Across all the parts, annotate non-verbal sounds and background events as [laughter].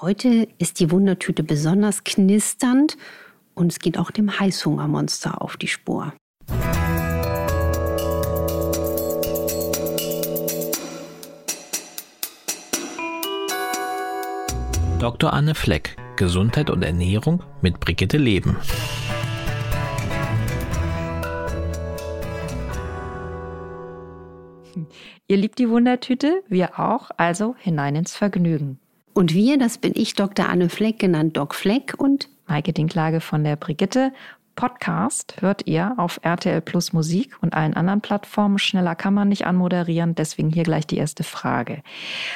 Heute ist die Wundertüte besonders knisternd und es geht auch dem Heißhungermonster auf die Spur. Dr. Anne Fleck, Gesundheit und Ernährung mit Brigitte Leben. Ihr liebt die Wundertüte, wir auch, also hinein ins Vergnügen. Und wir, das bin ich, Dr. Anne Fleck, genannt Doc Fleck und Maike Dinklage von der Brigitte. Podcast hört ihr auf RTL Plus Musik und allen anderen Plattformen. Schneller kann man nicht anmoderieren, deswegen hier gleich die erste Frage.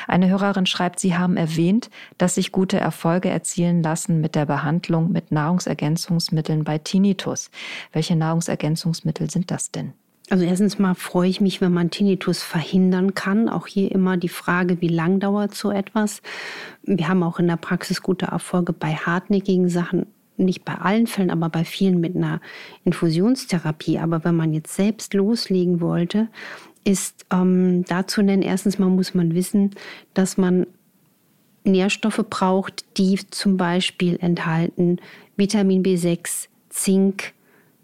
Eine Hörerin schreibt, Sie haben erwähnt, dass sich gute Erfolge erzielen lassen mit der Behandlung mit Nahrungsergänzungsmitteln bei Tinnitus. Welche Nahrungsergänzungsmittel sind das denn? Also erstens mal freue ich mich, wenn man Tinnitus verhindern kann. Auch hier immer die Frage, wie lang dauert so etwas. Wir haben auch in der Praxis gute Erfolge bei hartnäckigen Sachen nicht bei allen Fällen, aber bei vielen mit einer Infusionstherapie. Aber wenn man jetzt selbst loslegen wollte, ist ähm, dazu nennen, erstens mal muss man wissen, dass man Nährstoffe braucht, die zum Beispiel enthalten Vitamin B6, Zink,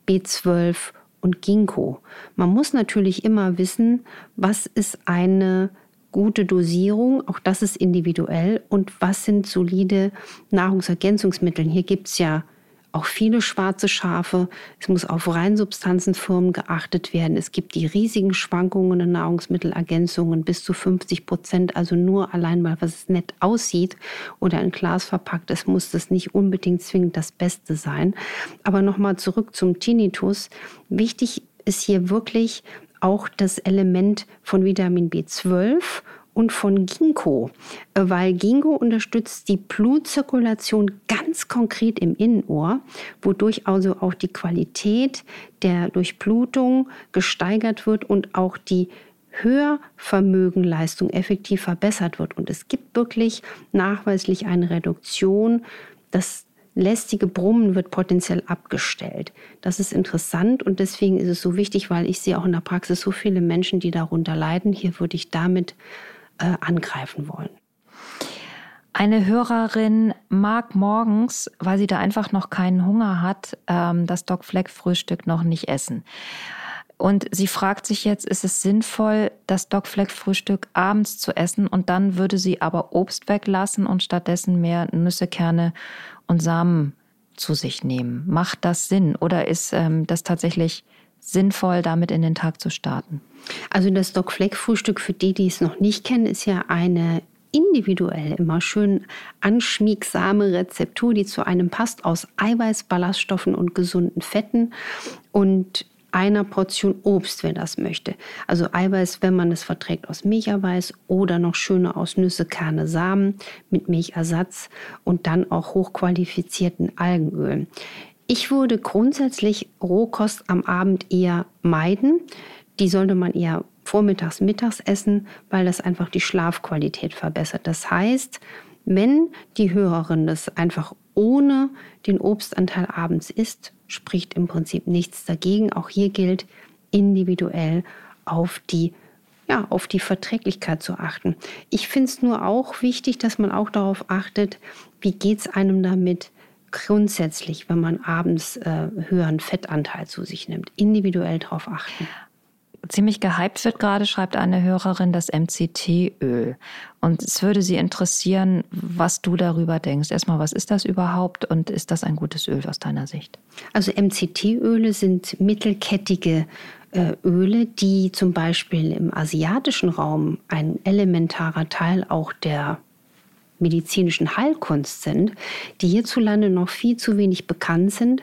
B12 und Ginkgo. Man muss natürlich immer wissen, was ist eine gute Dosierung, auch das ist individuell. Und was sind solide Nahrungsergänzungsmittel? Hier gibt es ja auch viele schwarze Schafe. Es muss auf Reinsubstanzenfirmen geachtet werden. Es gibt die riesigen Schwankungen in Nahrungsmittelergänzungen bis zu 50 Prozent. Also nur allein mal, was es nett aussieht oder in Glas verpackt ist, muss das nicht unbedingt zwingend das Beste sein. Aber nochmal zurück zum Tinnitus. Wichtig ist hier wirklich auch das Element von Vitamin B12 und von Ginkgo, weil Ginkgo unterstützt die Blutzirkulation ganz konkret im Innenohr, wodurch also auch die Qualität der Durchblutung gesteigert wird und auch die Hörvermögenleistung effektiv verbessert wird. Und es gibt wirklich nachweislich eine Reduktion des lästige Brummen wird potenziell abgestellt. Das ist interessant und deswegen ist es so wichtig, weil ich sehe auch in der Praxis so viele Menschen, die darunter leiden. Hier würde ich damit äh, angreifen wollen. Eine Hörerin mag morgens, weil sie da einfach noch keinen Hunger hat, ähm, das Doc Fleck Frühstück noch nicht essen. Und sie fragt sich jetzt, ist es sinnvoll, das Doc Fleck Frühstück abends zu essen und dann würde sie aber Obst weglassen und stattdessen mehr Nüsse, Kerne und Samen zu sich nehmen. Macht das Sinn oder ist ähm, das tatsächlich sinnvoll, damit in den Tag zu starten? Also das Doc Fleck Frühstück für die, die es noch nicht kennen, ist ja eine individuell immer schön anschmiegsame Rezeptur, die zu einem passt aus Eiweiß, Ballaststoffen und gesunden Fetten. Und einer Portion Obst, wer das möchte. Also Eiweiß, wenn man es verträgt, aus Milcheiweiß oder noch schöner aus Nüsse, Kerne, Samen mit Milchersatz und dann auch hochqualifizierten Algenöl. Ich würde grundsätzlich Rohkost am Abend eher meiden. Die sollte man eher vormittags, mittags essen, weil das einfach die Schlafqualität verbessert. Das heißt, wenn die Hörerin das einfach ohne den Obstanteil abends isst, spricht im Prinzip nichts dagegen. Auch hier gilt individuell auf die ja, auf die Verträglichkeit zu achten. Ich finde es nur auch wichtig, dass man auch darauf achtet, wie geht es einem damit grundsätzlich, wenn man abends äh, höheren Fettanteil zu sich nimmt. Individuell darauf achten ziemlich gehypt wird gerade, schreibt eine Hörerin, das MCT-Öl. Und es würde sie interessieren, was du darüber denkst. Erstmal, was ist das überhaupt und ist das ein gutes Öl aus deiner Sicht? Also MCT-Öle sind mittelkettige äh, Öle, die zum Beispiel im asiatischen Raum ein elementarer Teil auch der medizinischen Heilkunst sind, die hierzulande noch viel zu wenig bekannt sind.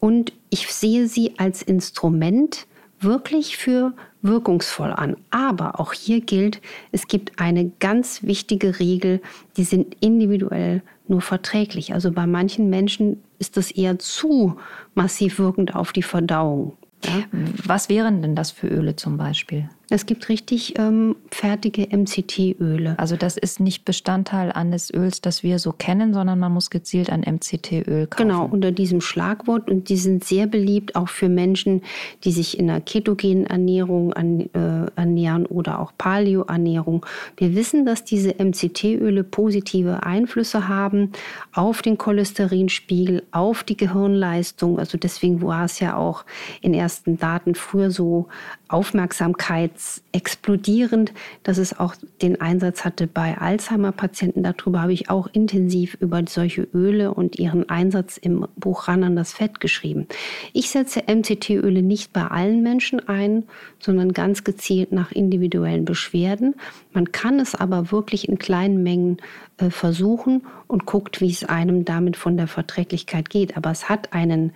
Und ich sehe sie als Instrument, wirklich für wirkungsvoll an. Aber auch hier gilt, es gibt eine ganz wichtige Regel, die sind individuell nur verträglich. Also bei manchen Menschen ist das eher zu massiv wirkend auf die Verdauung. Ja? Was wären denn das für Öle zum Beispiel? Es gibt richtig ähm, fertige MCT-Öle. Also das ist nicht Bestandteil eines Öls, das wir so kennen, sondern man muss gezielt ein MCT-Öl kaufen. Genau, unter diesem Schlagwort. Und die sind sehr beliebt auch für Menschen, die sich in einer ketogenen Ernährung an, äh, ernähren oder auch Paleo-Ernährung. Wir wissen, dass diese MCT-Öle positive Einflüsse haben auf den Cholesterinspiegel, auf die Gehirnleistung. Also deswegen war es ja auch in ersten Daten früher so Aufmerksamkeit explodierend, dass es auch den Einsatz hatte bei Alzheimer-Patienten. Darüber habe ich auch intensiv über solche Öle und ihren Einsatz im Buch Ran an das Fett geschrieben. Ich setze MCT-Öle nicht bei allen Menschen ein, sondern ganz gezielt nach individuellen Beschwerden. Man kann es aber wirklich in kleinen Mengen äh, versuchen und guckt, wie es einem damit von der Verträglichkeit geht. Aber es hat einen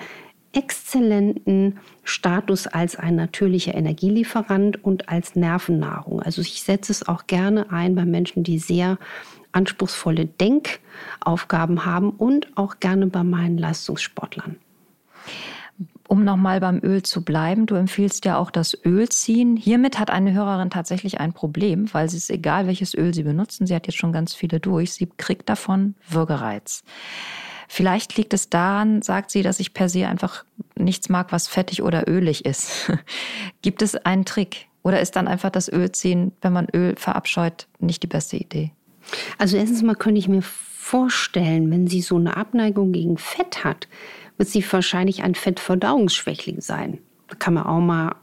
exzellenten Status als ein natürlicher Energielieferant und als Nervennahrung. Also ich setze es auch gerne ein bei Menschen, die sehr anspruchsvolle Denkaufgaben haben und auch gerne bei meinen Leistungssportlern. Um nochmal beim Öl zu bleiben, du empfiehlst ja auch das Öl ziehen. Hiermit hat eine Hörerin tatsächlich ein Problem, weil es ist egal, welches Öl sie benutzen. Sie hat jetzt schon ganz viele durch. Sie kriegt davon Würgereiz. Vielleicht liegt es daran, sagt sie, dass ich per se einfach nichts mag, was fettig oder ölig ist. [laughs] Gibt es einen Trick? Oder ist dann einfach das Ölziehen, wenn man Öl verabscheut, nicht die beste Idee? Also erstens mal könnte ich mir vorstellen, wenn sie so eine Abneigung gegen Fett hat, wird sie wahrscheinlich ein Fettverdauungsschwächling sein. Da kann man auch mal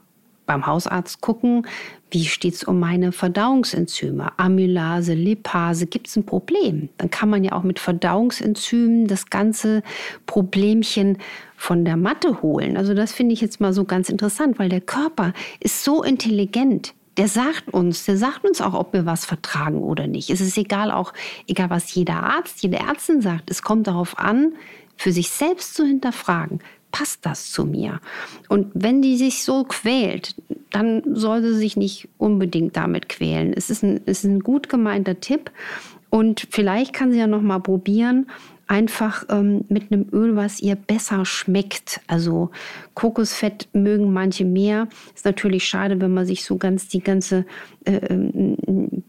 beim Hausarzt gucken, wie steht es um meine Verdauungsenzyme, Amylase, Lipase, gibt es ein Problem? Dann kann man ja auch mit Verdauungsenzymen das ganze Problemchen von der Matte holen. Also das finde ich jetzt mal so ganz interessant, weil der Körper ist so intelligent. Der sagt uns, der sagt uns auch, ob wir was vertragen oder nicht. Es ist egal auch, egal was jeder Arzt, jede Ärztin sagt. Es kommt darauf an, für sich selbst zu hinterfragen passt das zu mir? Und wenn die sich so quält, dann soll sie sich nicht unbedingt damit quälen. Es ist ein, es ist ein gut gemeinter Tipp und vielleicht kann sie ja noch mal probieren, einfach ähm, mit einem Öl, was ihr besser schmeckt. Also Kokosfett mögen manche mehr. Ist natürlich schade, wenn man sich so ganz die ganze äh, ähm,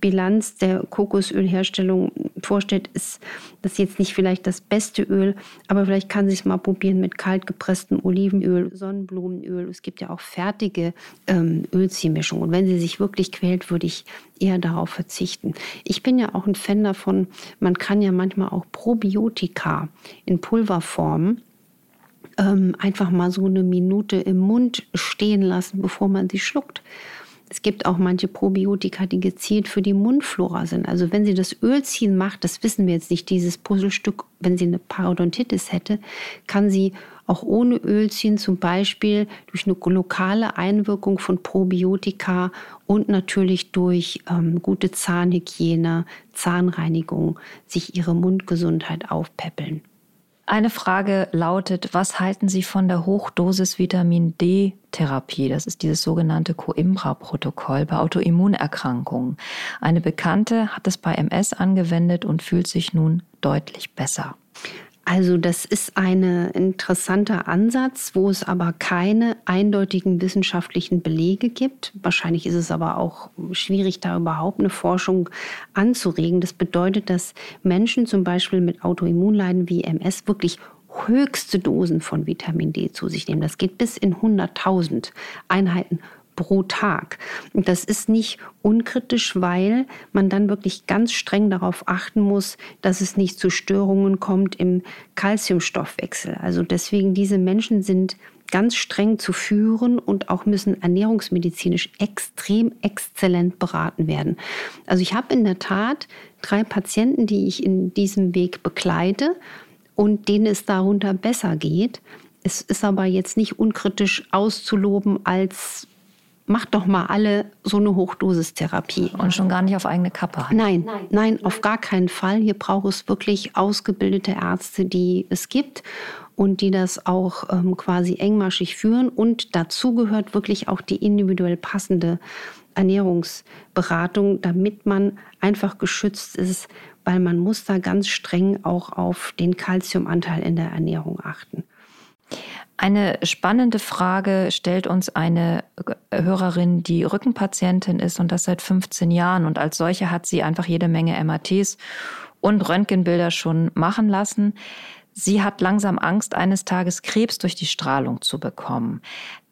Bilanz der Kokosölherstellung vorstellt, ist das jetzt nicht vielleicht das beste Öl, aber vielleicht kann es mal probieren mit kaltgepresstem Olivenöl, Sonnenblumenöl. Es gibt ja auch fertige ähm, Ölziehmischungen. Und wenn sie sich wirklich quält, würde ich eher darauf verzichten. Ich bin ja auch ein Fan davon, man kann ja manchmal auch Probiotika in Pulverform ähm, einfach mal so eine Minute im Mund stehen lassen, bevor man sie schluckt. Es gibt auch manche Probiotika, die gezielt für die Mundflora sind. Also wenn sie das Ölziehen macht, das wissen wir jetzt nicht, dieses Puzzlestück, wenn sie eine Parodontitis hätte, kann sie auch ohne Ölziehen zum Beispiel durch eine lokale Einwirkung von Probiotika und natürlich durch ähm, gute Zahnhygiene, Zahnreinigung sich ihre Mundgesundheit aufpäppeln. Eine Frage lautet, was halten Sie von der Hochdosis Vitamin D-Therapie? Das ist dieses sogenannte Coimbra-Protokoll bei Autoimmunerkrankungen. Eine Bekannte hat es bei MS angewendet und fühlt sich nun deutlich besser. Also das ist ein interessanter Ansatz, wo es aber keine eindeutigen wissenschaftlichen Belege gibt. Wahrscheinlich ist es aber auch schwierig, da überhaupt eine Forschung anzuregen. Das bedeutet, dass Menschen zum Beispiel mit Autoimmunleiden wie MS wirklich höchste Dosen von Vitamin D zu sich nehmen. Das geht bis in 100.000 Einheiten pro Tag. Und das ist nicht unkritisch, weil man dann wirklich ganz streng darauf achten muss, dass es nicht zu Störungen kommt im Kalziumstoffwechsel. Also deswegen diese Menschen sind ganz streng zu führen und auch müssen ernährungsmedizinisch extrem exzellent beraten werden. Also ich habe in der Tat drei Patienten, die ich in diesem Weg begleite und denen es darunter besser geht. Es ist aber jetzt nicht unkritisch auszuloben als macht doch mal alle so eine Hochdosistherapie. Und schon gar nicht auf eigene Kappe. Nein, nein, nein, auf gar keinen Fall. Hier braucht es wirklich ausgebildete Ärzte, die es gibt und die das auch ähm, quasi engmaschig führen. Und dazu gehört wirklich auch die individuell passende Ernährungsberatung, damit man einfach geschützt ist, weil man muss da ganz streng auch auf den Kalziumanteil in der Ernährung achten. Eine spannende Frage stellt uns eine Hörerin, die Rückenpatientin ist und das seit 15 Jahren. Und als solche hat sie einfach jede Menge MRTs und Röntgenbilder schon machen lassen. Sie hat langsam Angst, eines Tages Krebs durch die Strahlung zu bekommen.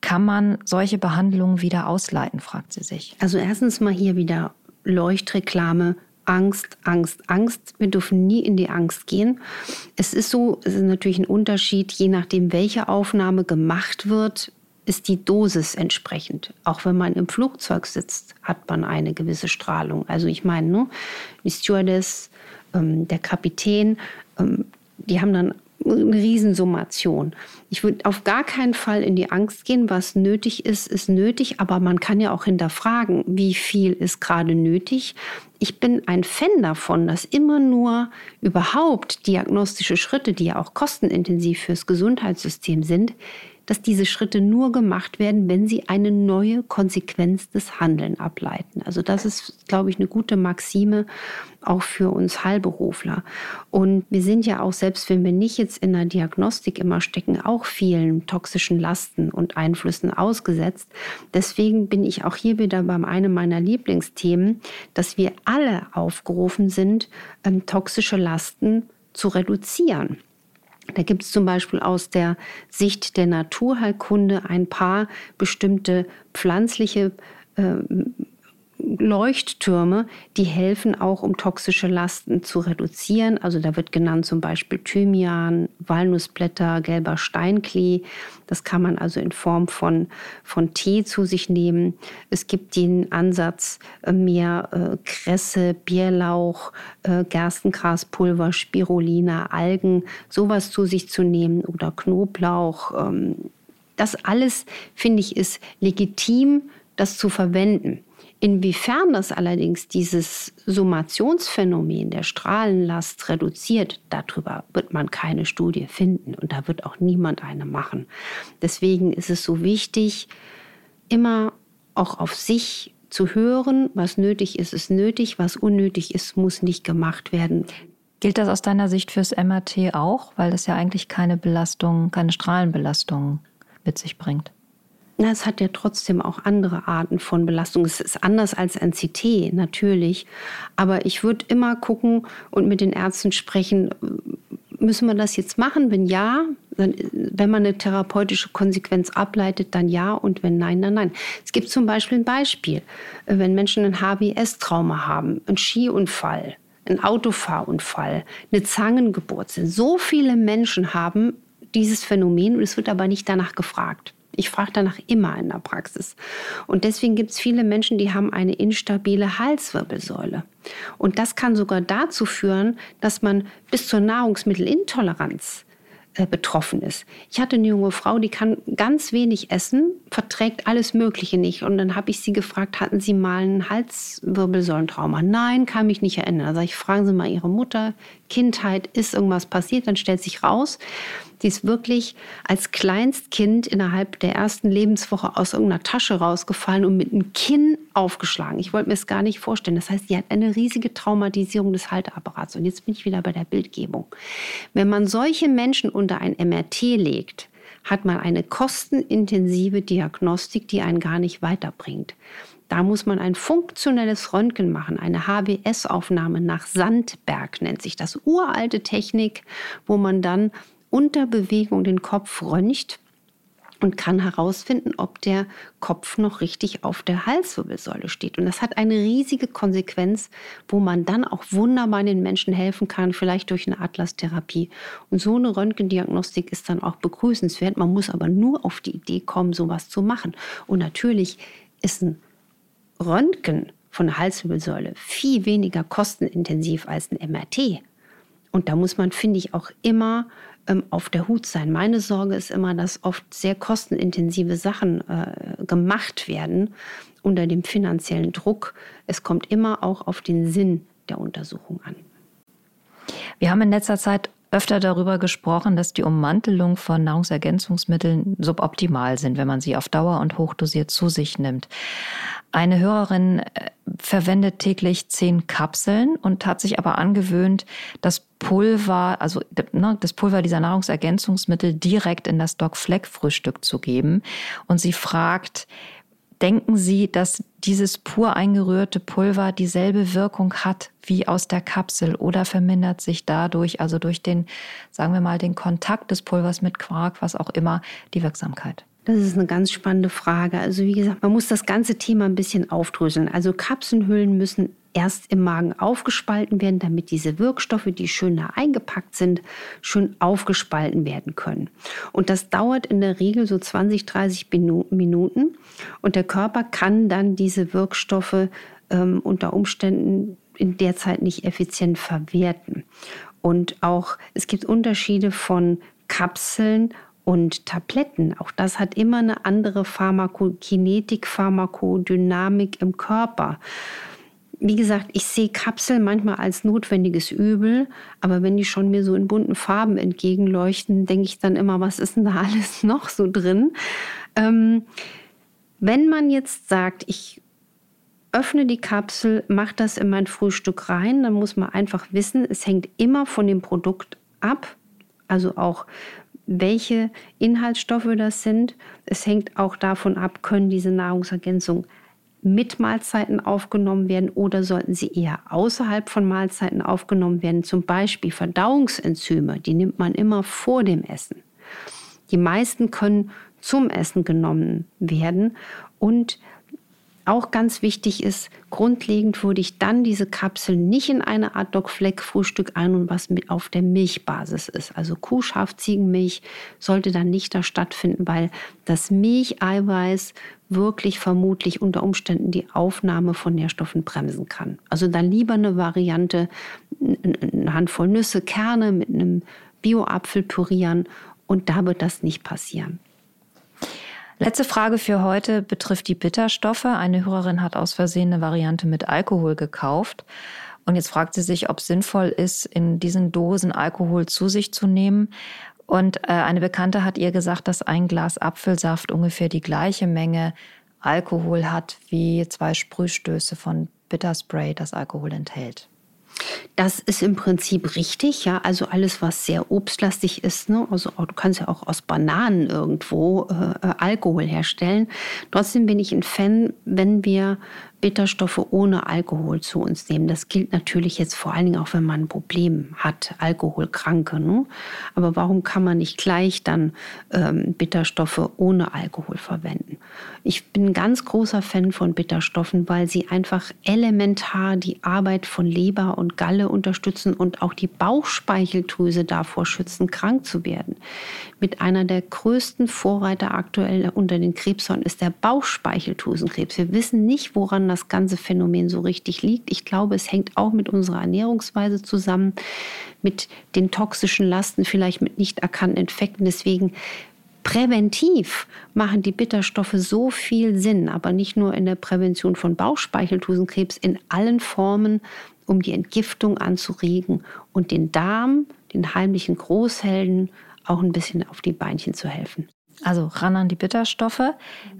Kann man solche Behandlungen wieder ausleiten, fragt sie sich. Also erstens mal hier wieder Leuchtreklame. Angst, Angst, Angst. Wir dürfen nie in die Angst gehen. Es ist so, es ist natürlich ein Unterschied, je nachdem, welche Aufnahme gemacht wird, ist die Dosis entsprechend. Auch wenn man im Flugzeug sitzt, hat man eine gewisse Strahlung. Also ich meine, ne, die Stewardess, ähm, der Kapitän, ähm, die haben dann eine Riesensummation. Ich würde auf gar keinen Fall in die Angst gehen. Was nötig ist, ist nötig. Aber man kann ja auch hinterfragen, wie viel ist gerade nötig. Ich bin ein Fan davon, dass immer nur überhaupt diagnostische Schritte, die ja auch kostenintensiv fürs Gesundheitssystem sind, dass diese Schritte nur gemacht werden, wenn sie eine neue Konsequenz des Handelns ableiten. Also das ist, glaube ich, eine gute Maxime auch für uns Heilberufler. Und wir sind ja auch, selbst wenn wir nicht jetzt in der Diagnostik immer stecken, auch vielen toxischen Lasten und Einflüssen ausgesetzt. Deswegen bin ich auch hier wieder bei einem meiner Lieblingsthemen, dass wir alle aufgerufen sind, ähm, toxische Lasten zu reduzieren. Da gibt es zum Beispiel aus der Sicht der Naturheilkunde ein paar bestimmte pflanzliche äh, Leuchttürme, die helfen auch, um toxische Lasten zu reduzieren. Also da wird genannt zum Beispiel Thymian, Walnussblätter, gelber Steinklee. Das kann man also in Form von, von Tee zu sich nehmen. Es gibt den Ansatz, äh, mehr äh, Kresse, Bierlauch, äh, Gerstengraspulver, Spirulina, Algen, sowas zu sich zu nehmen oder Knoblauch. Ähm, das alles, finde ich, ist legitim, das zu verwenden. Inwiefern das allerdings dieses Summationsphänomen der Strahlenlast reduziert, darüber wird man keine Studie finden und da wird auch niemand eine machen. Deswegen ist es so wichtig, immer auch auf sich zu hören, was nötig ist, ist nötig, was unnötig ist, muss nicht gemacht werden. Gilt das aus deiner Sicht fürs MRT auch, weil das ja eigentlich keine Belastung, keine Strahlenbelastung mit sich bringt? Na, es hat ja trotzdem auch andere Arten von Belastung. Es ist anders als ein CT, natürlich. Aber ich würde immer gucken und mit den Ärzten sprechen, müssen wir das jetzt machen? Wenn ja, dann, wenn man eine therapeutische Konsequenz ableitet, dann ja und wenn nein, dann nein. Es gibt zum Beispiel ein Beispiel, wenn Menschen ein HBS-Trauma haben, einen Skiunfall, einen Autofahrunfall, eine Zangengeburt sind. So viele Menschen haben dieses Phänomen und es wird aber nicht danach gefragt. Ich frage danach immer in der Praxis. Und deswegen gibt es viele Menschen, die haben eine instabile Halswirbelsäule. Und das kann sogar dazu führen, dass man bis zur Nahrungsmittelintoleranz äh, betroffen ist. Ich hatte eine junge Frau, die kann ganz wenig essen, verträgt alles Mögliche nicht. Und dann habe ich sie gefragt, hatten Sie mal ein Halswirbelsäulentrauma? Nein, kann mich nicht erinnern. Also ich frage Sie mal Ihre Mutter, Kindheit, ist irgendwas passiert? Dann stellt sich raus, die ist wirklich als Kleinstkind innerhalb der ersten Lebenswoche aus irgendeiner Tasche rausgefallen und mit dem Kinn aufgeschlagen. Ich wollte mir es gar nicht vorstellen. Das heißt, sie hat eine riesige Traumatisierung des Halteapparats. Und jetzt bin ich wieder bei der Bildgebung. Wenn man solche Menschen unter ein MRT legt, hat man eine kostenintensive Diagnostik, die einen gar nicht weiterbringt. Da muss man ein funktionelles Röntgen machen, eine HBS-Aufnahme nach Sandberg nennt sich das. Uralte Technik, wo man dann unter Bewegung den Kopf röntgt und kann herausfinden, ob der Kopf noch richtig auf der Halswirbelsäule steht. Und das hat eine riesige Konsequenz, wo man dann auch wunderbar den Menschen helfen kann, vielleicht durch eine Atlas-Therapie. Und so eine Röntgendiagnostik ist dann auch begrüßenswert. Man muss aber nur auf die Idee kommen, sowas zu machen. Und natürlich ist ein Röntgen von der Halswirbelsäule viel weniger kostenintensiv als ein MRT. Und da muss man, finde ich, auch immer ähm, auf der Hut sein. Meine Sorge ist immer, dass oft sehr kostenintensive Sachen äh, gemacht werden unter dem finanziellen Druck. Es kommt immer auch auf den Sinn der Untersuchung an. Wir haben in letzter Zeit öfter darüber gesprochen, dass die Ummantelung von Nahrungsergänzungsmitteln suboptimal sind, wenn man sie auf Dauer und hochdosiert zu sich nimmt. Eine Hörerin äh, verwendet täglich zehn Kapseln und hat sich aber angewöhnt, das Pulver, also ne, das Pulver dieser Nahrungsergänzungsmittel direkt in das Doc Fleck Frühstück zu geben. Und sie fragt, denken Sie, dass dieses pur eingerührte Pulver dieselbe Wirkung hat wie aus der Kapsel oder vermindert sich dadurch, also durch den, sagen wir mal, den Kontakt des Pulvers mit Quark, was auch immer, die Wirksamkeit? Das ist eine ganz spannende Frage. Also wie gesagt, man muss das ganze Thema ein bisschen aufdröseln. Also Kapselhüllen müssen erst im Magen aufgespalten werden, damit diese Wirkstoffe, die schön da eingepackt sind, schön aufgespalten werden können. Und das dauert in der Regel so 20, 30 Minuten. Und der Körper kann dann diese Wirkstoffe ähm, unter Umständen in der Zeit nicht effizient verwerten. Und auch es gibt Unterschiede von Kapseln und Tabletten. Auch das hat immer eine andere Pharmakokinetik, Pharmakodynamik im Körper. Wie gesagt, ich sehe Kapseln manchmal als notwendiges Übel, aber wenn die schon mir so in bunten Farben entgegenleuchten, denke ich dann immer, was ist denn da [laughs] alles noch so drin? Ähm, wenn man jetzt sagt, ich öffne die Kapsel, mache das in mein Frühstück rein, dann muss man einfach wissen, es hängt immer von dem Produkt ab. Also auch welche Inhaltsstoffe das sind. Es hängt auch davon ab, können diese Nahrungsergänzungen mit Mahlzeiten aufgenommen werden oder sollten sie eher außerhalb von Mahlzeiten aufgenommen werden. Zum Beispiel Verdauungsenzyme, die nimmt man immer vor dem Essen. Die meisten können zum Essen genommen werden und auch ganz wichtig ist, grundlegend würde ich dann diese Kapsel nicht in eine Art Doc Fleck Frühstück ein und was mit auf der Milchbasis ist. Also Kuh, Ziegenmilch sollte dann nicht da stattfinden, weil das Milcheiweiß wirklich vermutlich unter Umständen die Aufnahme von Nährstoffen bremsen kann. Also dann lieber eine Variante, eine Handvoll Nüsse, Kerne mit einem Bio-Apfel pürieren und da wird das nicht passieren. Letzte Frage für heute betrifft die Bitterstoffe. Eine Hörerin hat aus Versehen eine Variante mit Alkohol gekauft. Und jetzt fragt sie sich, ob es sinnvoll ist, in diesen Dosen Alkohol zu sich zu nehmen. Und äh, eine Bekannte hat ihr gesagt, dass ein Glas Apfelsaft ungefähr die gleiche Menge Alkohol hat wie zwei Sprühstöße von Bitterspray, das Alkohol enthält. Das ist im Prinzip richtig, ja. Also alles, was sehr obstlastig ist, ne? Also du kannst ja auch aus Bananen irgendwo äh, äh Alkohol herstellen. Trotzdem bin ich ein Fan, wenn wir Bitterstoffe ohne Alkohol zu uns nehmen. Das gilt natürlich jetzt vor allen Dingen auch, wenn man ein Problem hat, Alkoholkranke. Ne? Aber warum kann man nicht gleich dann ähm, Bitterstoffe ohne Alkohol verwenden? Ich bin ein ganz großer Fan von Bitterstoffen, weil sie einfach elementar die Arbeit von Leber und Galle unterstützen und auch die Bauchspeicheldrüse davor schützen, krank zu werden. Mit einer der größten Vorreiter aktuell unter den Krebssorten ist der Bauchspeicheldrüsenkrebs. Wir wissen nicht, woran das ganze Phänomen so richtig liegt. Ich glaube, es hängt auch mit unserer Ernährungsweise zusammen, mit den toxischen Lasten, vielleicht mit nicht erkannten Infekten. Deswegen präventiv machen die Bitterstoffe so viel Sinn, aber nicht nur in der Prävention von Bauchspeicheldrüsenkrebs, in allen Formen, um die Entgiftung anzuregen und den Darm, den heimlichen Großhelden, auch ein bisschen auf die Beinchen zu helfen. Also ran an die Bitterstoffe.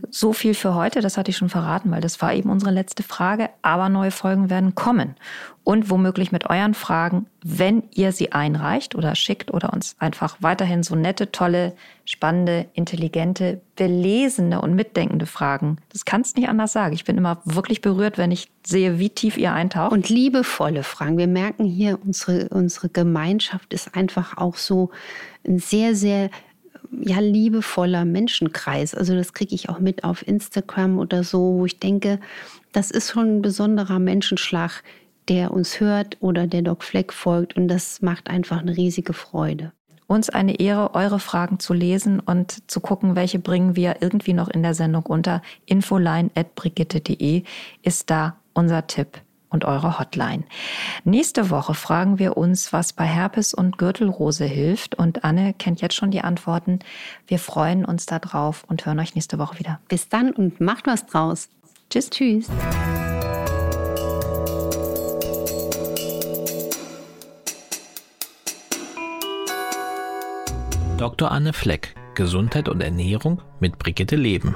So viel für heute, das hatte ich schon verraten, weil das war eben unsere letzte Frage. Aber neue Folgen werden kommen. Und womöglich mit euren Fragen, wenn ihr sie einreicht oder schickt oder uns einfach weiterhin so nette, tolle, spannende, intelligente, belesene und mitdenkende Fragen. Das kannst nicht anders sagen. Ich bin immer wirklich berührt, wenn ich sehe, wie tief ihr eintaucht. Und liebevolle Fragen. Wir merken hier, unsere, unsere Gemeinschaft ist einfach auch so ein sehr, sehr ja, liebevoller Menschenkreis. Also das kriege ich auch mit auf Instagram oder so, wo ich denke, das ist schon ein besonderer Menschenschlag, der uns hört oder der Doc Fleck folgt. Und das macht einfach eine riesige Freude. Uns eine Ehre, eure Fragen zu lesen und zu gucken, welche bringen wir irgendwie noch in der Sendung unter. infoline.brigitte.de ist da unser Tipp und eure Hotline. Nächste Woche fragen wir uns, was bei Herpes und Gürtelrose hilft. Und Anne kennt jetzt schon die Antworten. Wir freuen uns darauf und hören euch nächste Woche wieder. Bis dann und macht was draus. Tschüss, tschüss. Dr. Anne Fleck, Gesundheit und Ernährung mit Brigitte Leben.